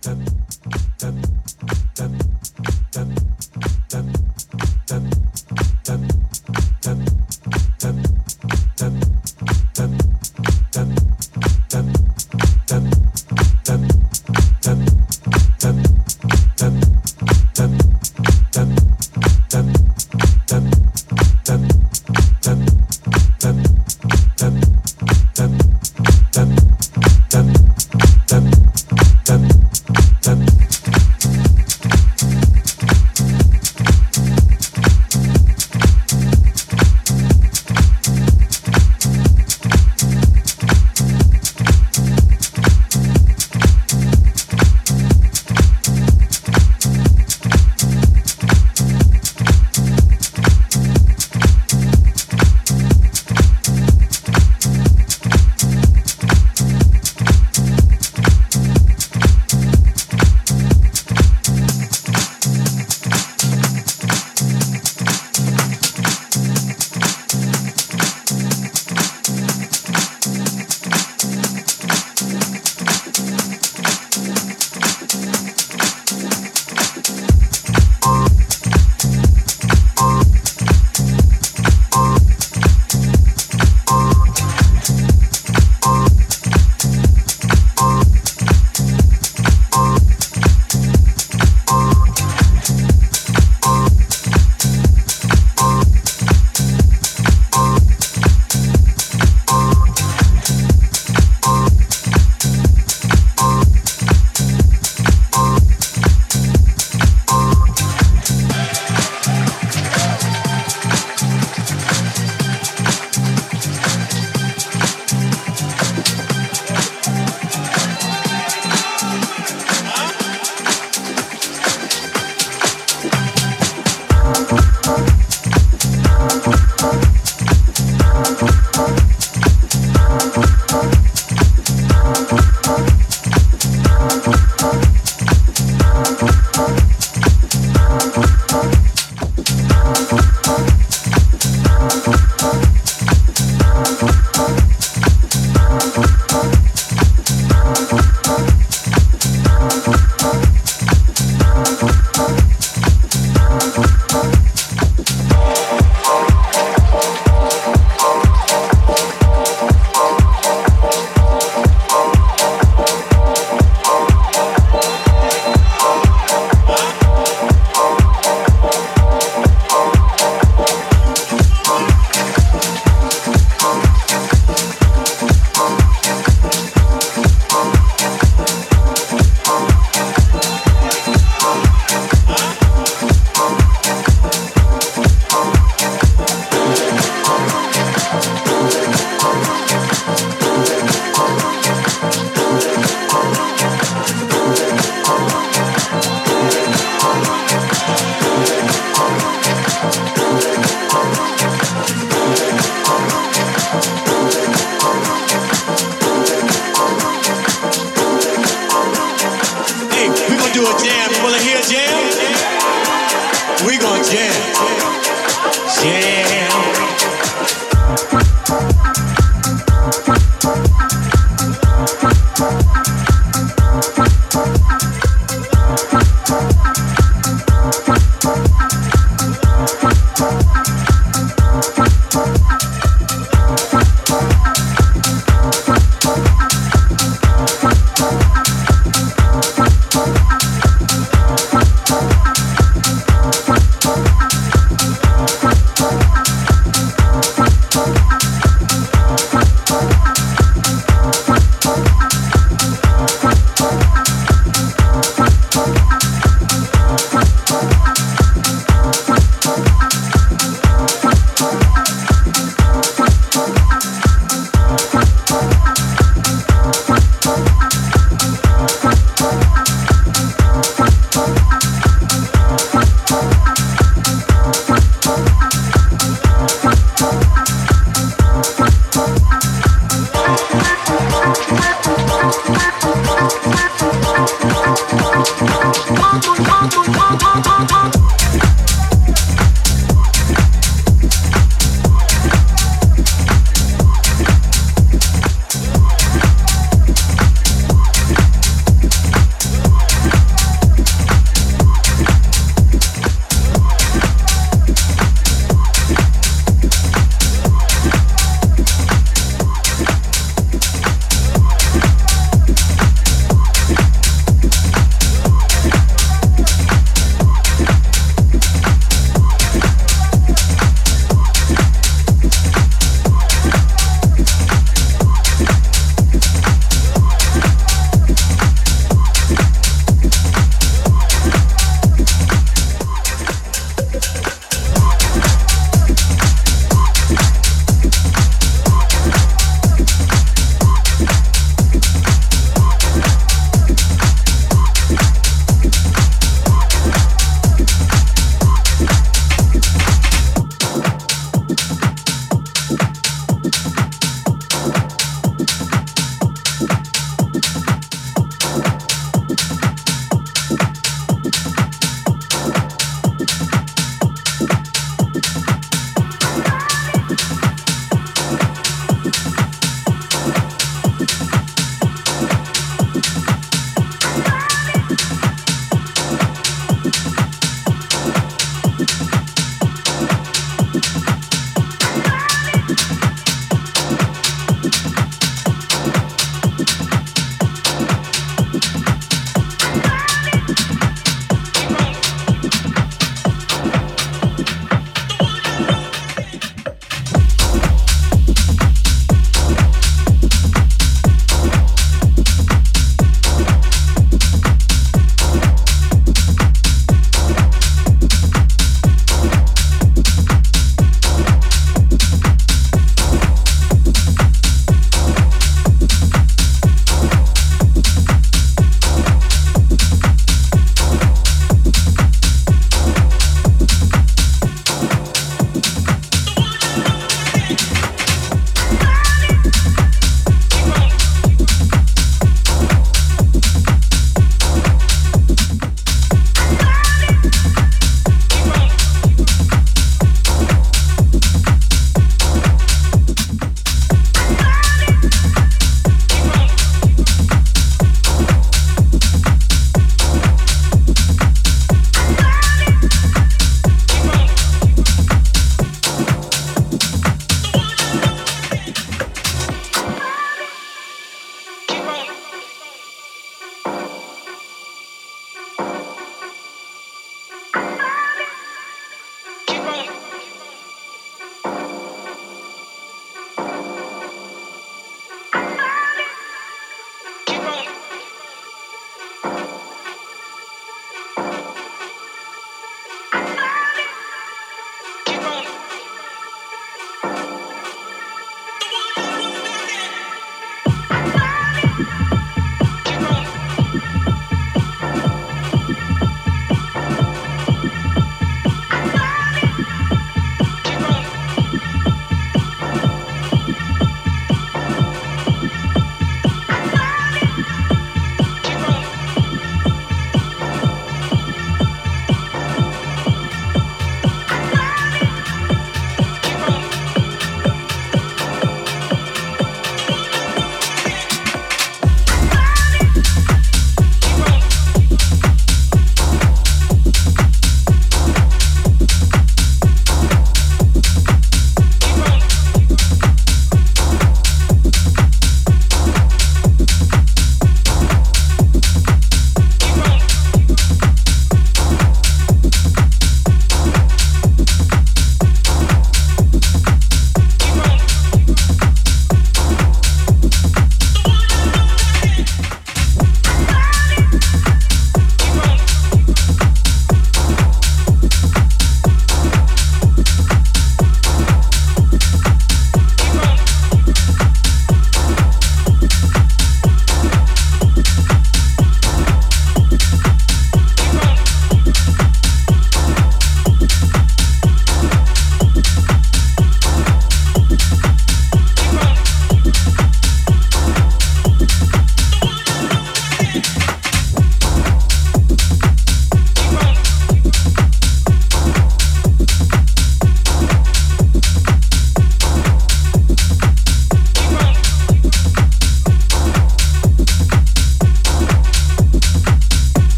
Thank you.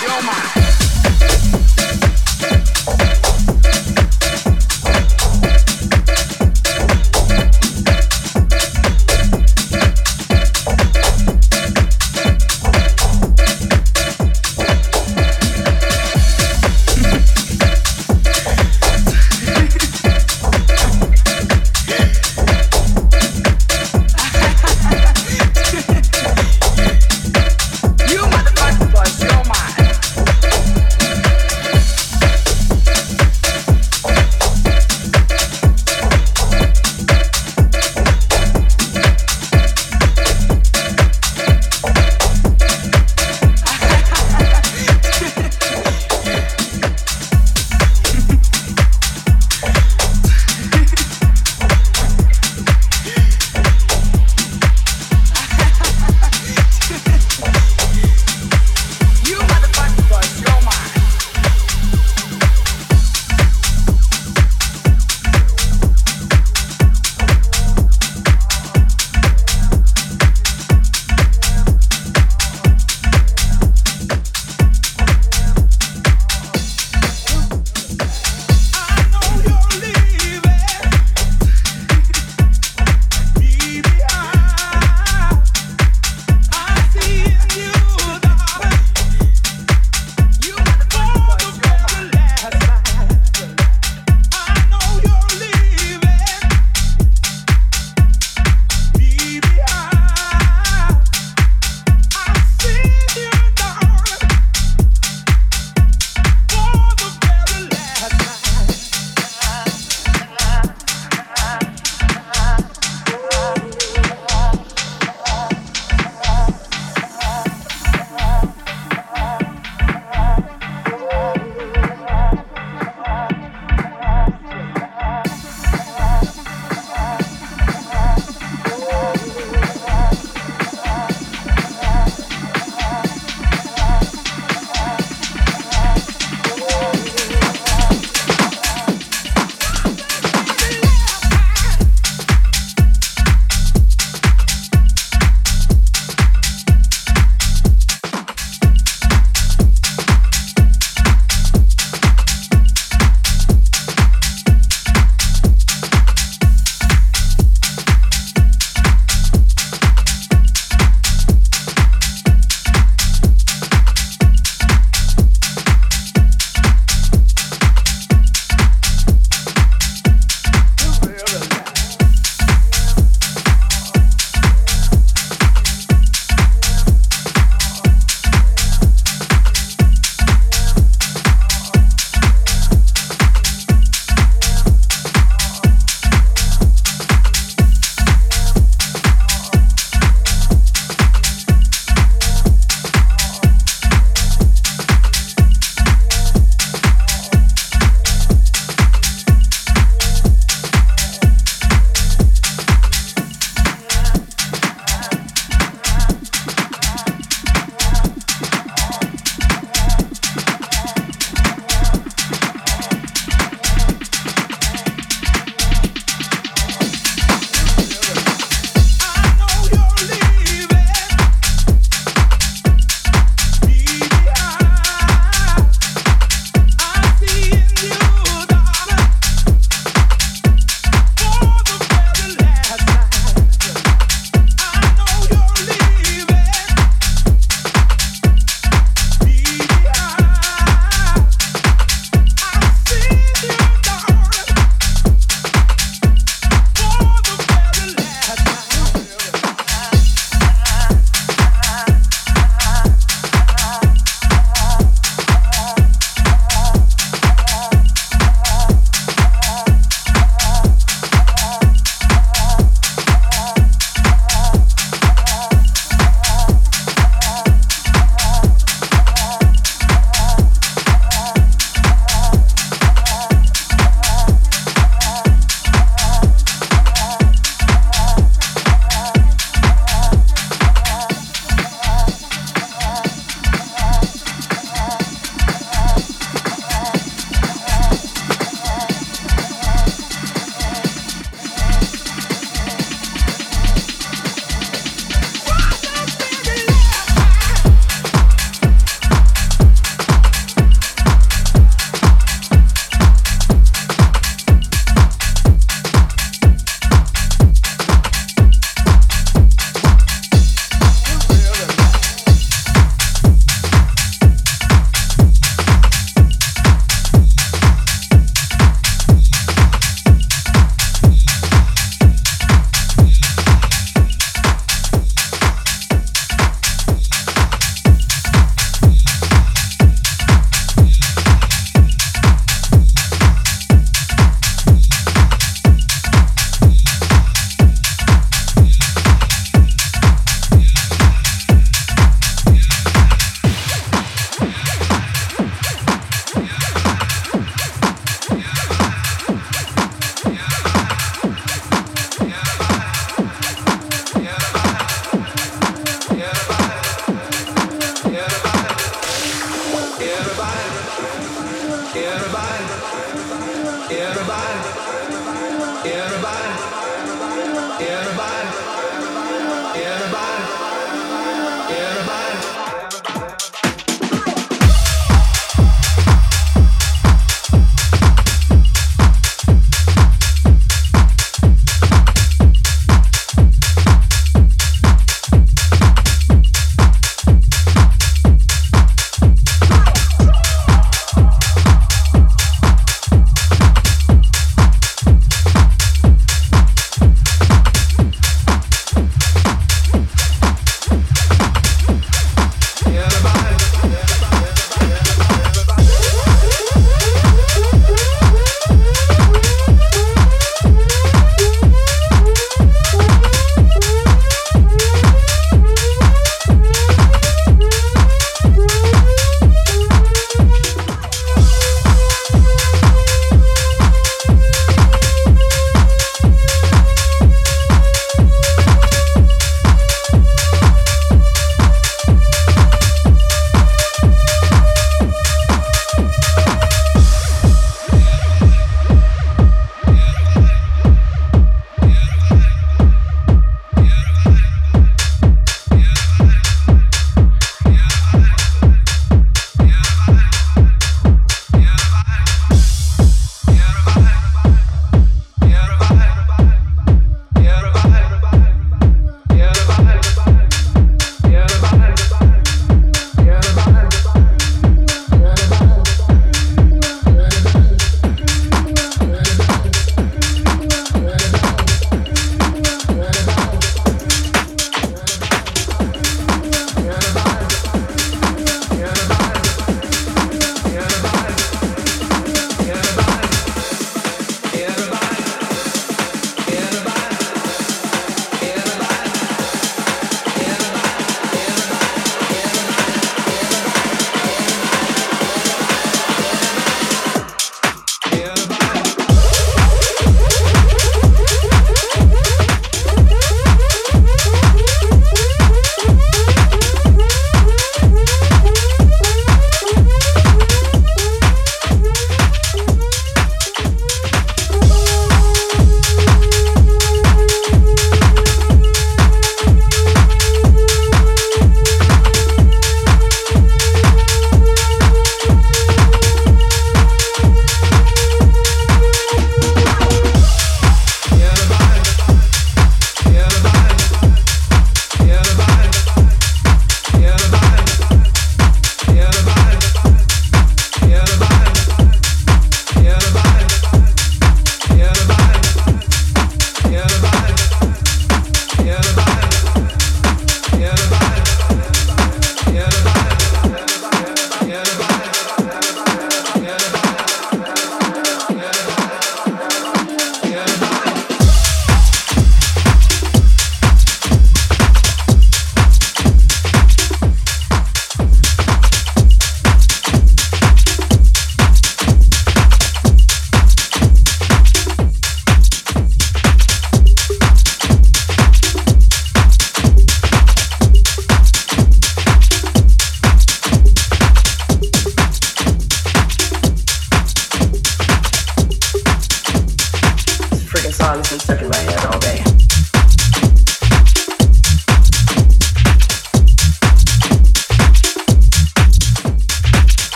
Yo.